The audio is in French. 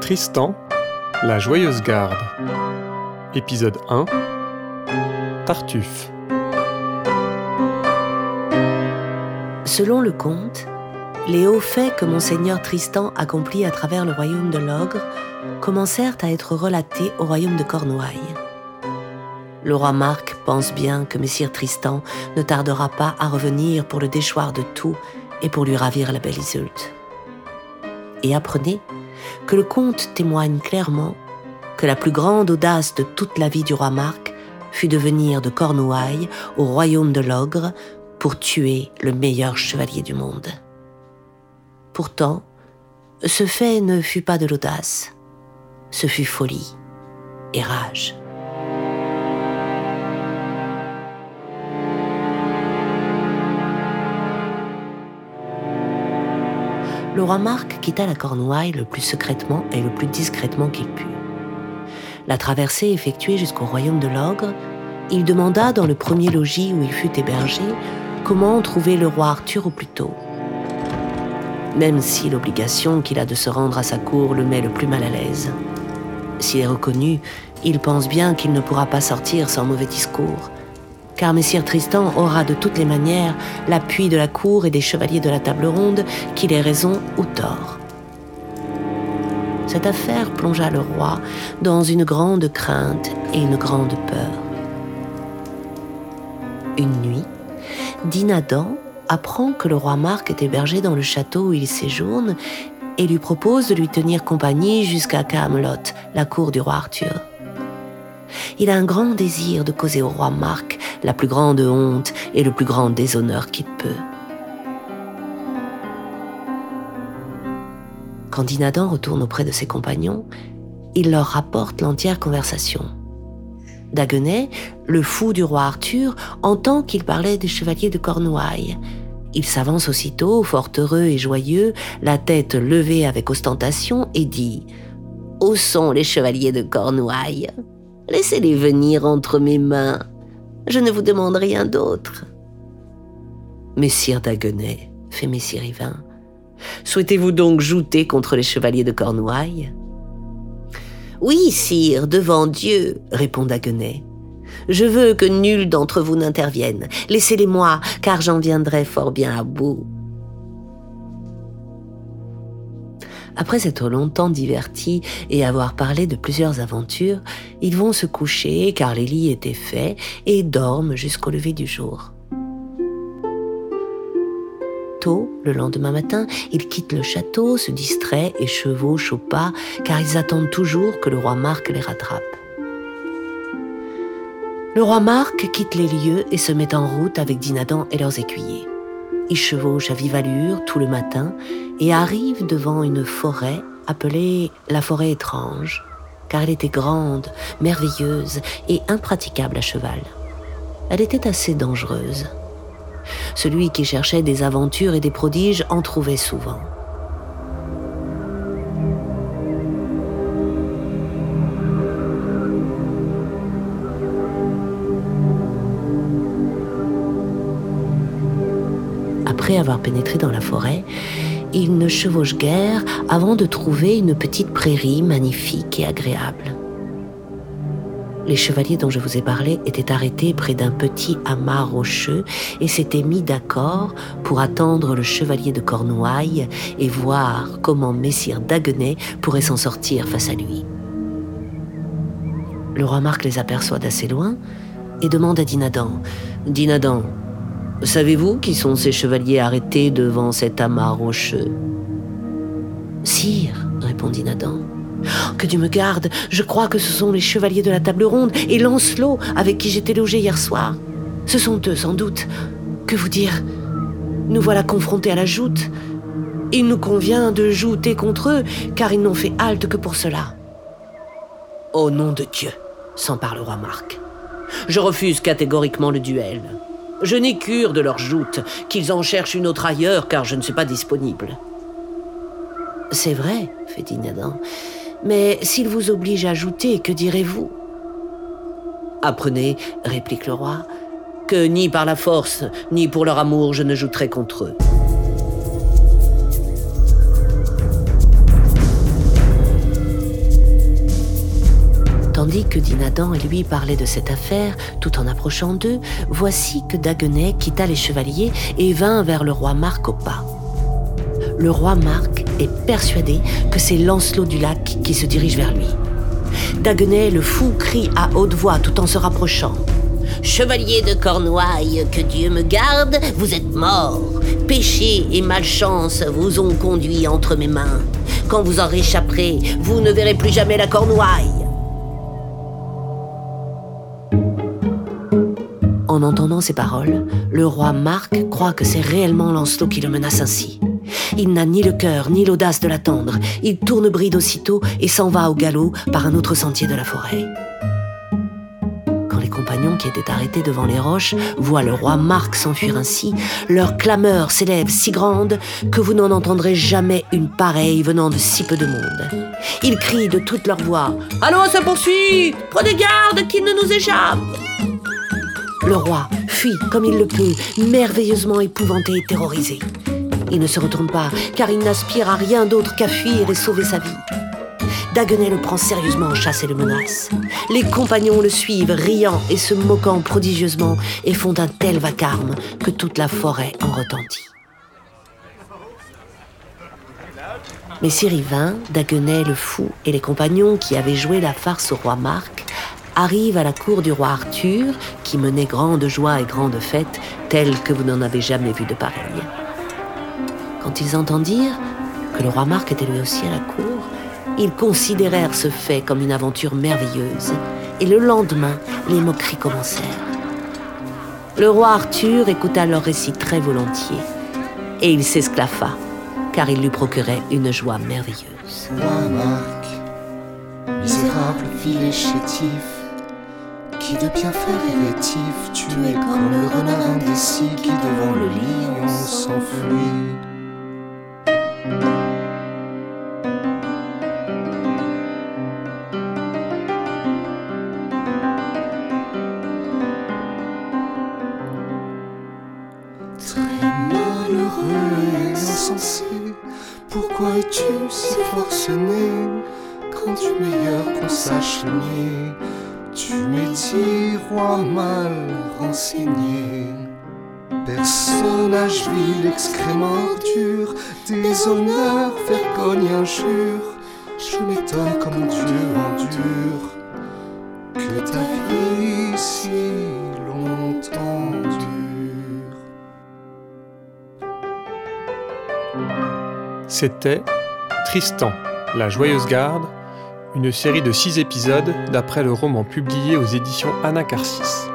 Tristan, la joyeuse garde. Épisode 1 Tartuffe. Selon le conte, les hauts faits que monseigneur Tristan accomplit à travers le royaume de l'ogre commencèrent à être relatés au royaume de Cornouailles. Le roi Marc pense bien que messire Tristan ne tardera pas à revenir pour le déchoir de tout et pour lui ravir la belle Iseult. Et apprenez que le conte témoigne clairement que la plus grande audace de toute la vie du roi Marc fut de venir de Cornouailles au royaume de l'ogre pour tuer le meilleur chevalier du monde. Pourtant, ce fait ne fut pas de l'audace, ce fut folie et rage. Le roi Marc quitta la Cornouaille le plus secrètement et le plus discrètement qu'il put. La traversée effectuée jusqu'au royaume de l'ogre, il demanda dans le premier logis où il fut hébergé comment trouver le roi Arthur au plus tôt. Même si l'obligation qu'il a de se rendre à sa cour le met le plus mal à l'aise. S'il est reconnu, il pense bien qu'il ne pourra pas sortir sans mauvais discours, car Messire Tristan aura de toutes les manières l'appui de la cour et des chevaliers de la table ronde, qu'il ait raison ou tort. Cette affaire plongea le roi dans une grande crainte et une grande peur. Une nuit, Dinadan apprend que le roi Marc est hébergé dans le château où il séjourne et lui propose de lui tenir compagnie jusqu'à Camelot, la cour du roi Arthur. Il a un grand désir de causer au roi Marc la plus grande honte et le plus grand déshonneur qu'il peut. Quand Dinadan retourne auprès de ses compagnons, il leur rapporte l'entière conversation. Daguenet, le fou du roi Arthur, entend qu'il parlait des chevaliers de Cornouailles. Il s'avance aussitôt, fort heureux et joyeux, la tête levée avec ostentation, et dit ⁇ Où sont les chevaliers de Cornouailles? Laissez-les venir entre mes mains. Je ne vous demande rien d'autre. Messire Daguenet, fait Messire Yvain, souhaitez-vous donc jouter contre les chevaliers de Cornouailles? Oui, sire, devant Dieu, répond Daguenet. Je veux que nul d'entre vous n'intervienne. Laissez-les-moi, car j'en viendrai fort bien à bout. Après s'être longtemps divertis et avoir parlé de plusieurs aventures, ils vont se coucher car les lits étaient faits et dorment jusqu'au lever du jour. Tôt, le lendemain matin, ils quittent le château, se distraient et chevauchent au pas car ils attendent toujours que le roi Marc les rattrape. Le roi Marc quitte les lieux et se met en route avec Dinadan et leurs écuyers. Ils chevauchent à vive allure tout le matin et arrivent devant une forêt appelée la forêt étrange, car elle était grande, merveilleuse et impraticable à cheval. Elle était assez dangereuse. Celui qui cherchait des aventures et des prodiges en trouvait souvent. Après avoir pénétré dans la forêt, il ne chevauche guère avant de trouver une petite prairie magnifique et agréable. Les chevaliers dont je vous ai parlé étaient arrêtés près d'un petit amas rocheux et s'étaient mis d'accord pour attendre le chevalier de Cornouailles et voir comment Messire Daguenet pourrait s'en sortir face à lui. Le roi Marc les aperçoit d'assez loin et demande à Dinadan Dinadan, Savez-vous qui sont ces chevaliers arrêtés devant cet amas rocheux Sire, répondit Nadan. Que Dieu me garde, je crois que ce sont les chevaliers de la table ronde et Lancelot avec qui j'étais logé hier soir. Ce sont eux, sans doute. Que vous dire? Nous voilà confrontés à la joute. Il nous convient de jouter contre eux, car ils n'ont fait halte que pour cela. Au nom de Dieu, s'empare le roi Marc. Je refuse catégoriquement le duel. Je n'ai cure de leur joute, qu'ils en cherchent une autre ailleurs, car je ne suis pas disponible. C'est vrai, fait Dinadan, mais s'ils vous obligent à jouter, que direz-vous? Apprenez, réplique le roi, que ni par la force, ni pour leur amour, je ne jouterai contre eux. Tandis que Dinadan et lui parlaient de cette affaire, tout en approchant d'eux, voici que Daguenet quitta les chevaliers et vint vers le roi Marc au pas. Le roi Marc est persuadé que c'est Lancelot du Lac qui se dirige vers lui. Daguenet, le fou, crie à haute voix tout en se rapprochant. Chevalier de Cornouailles, que Dieu me garde, vous êtes mort. Péché et malchance vous ont conduit entre mes mains. Quand vous en réchapperez, vous ne verrez plus jamais la Cornouaille. En entendant ces paroles, le roi Marc croit que c'est réellement Lancelot qui le menace ainsi. Il n'a ni le cœur ni l'audace de l'attendre. Il tourne bride aussitôt et s'en va au galop par un autre sentier de la forêt. Quand les compagnons qui étaient arrêtés devant les roches voient le roi Marc s'enfuir ainsi, leur clameur s'élève si grande que vous n'en entendrez jamais une pareille venant de si peu de monde. Ils crient de toute leur voix Allons, ça poursuit Prenez garde qu'il ne nous échappe Le roi fuit comme il le peut, merveilleusement épouvanté et terrorisé. Il ne se retourne pas, car il n'aspire à rien d'autre qu'à fuir et sauver sa vie. Daguenet le prend sérieusement en chasse et le menace. Les compagnons le suivent, riant et se moquant prodigieusement, et font un tel vacarme que toute la forêt en retentit. Mais Sirivin, Daguenet le fou et les compagnons qui avaient joué la farce au roi Marc arrivent à la cour du roi Arthur, qui menait grande joie et grande fête, telle que vous n'en avez jamais vu de pareille. Quand ils entendirent que le roi Marc était lui aussi à la cour, ils considérèrent ce fait comme une aventure merveilleuse, et le lendemain, les moqueries commencèrent. Le roi Arthur écouta leur récit très volontiers, et il s'esclaffa, car il lui procurait une joie merveilleuse. Qui de bien faire est rétif, tu es comme le renard indécis qui devant le lion s'enfuit. Très malheureux et insensé, pourquoi es-tu si forcené? Quand du meilleur qu'on sache nier, tu m'es roi mal renseigné. Personnage vil, excrément dur, déshonneur, vergogne, injure, je m'étonne comme Dieu endure que ta vie si longtemps dure. C'était Tristan, la Joyeuse Garde, une série de six épisodes d'après le roman publié aux éditions Anacarsis.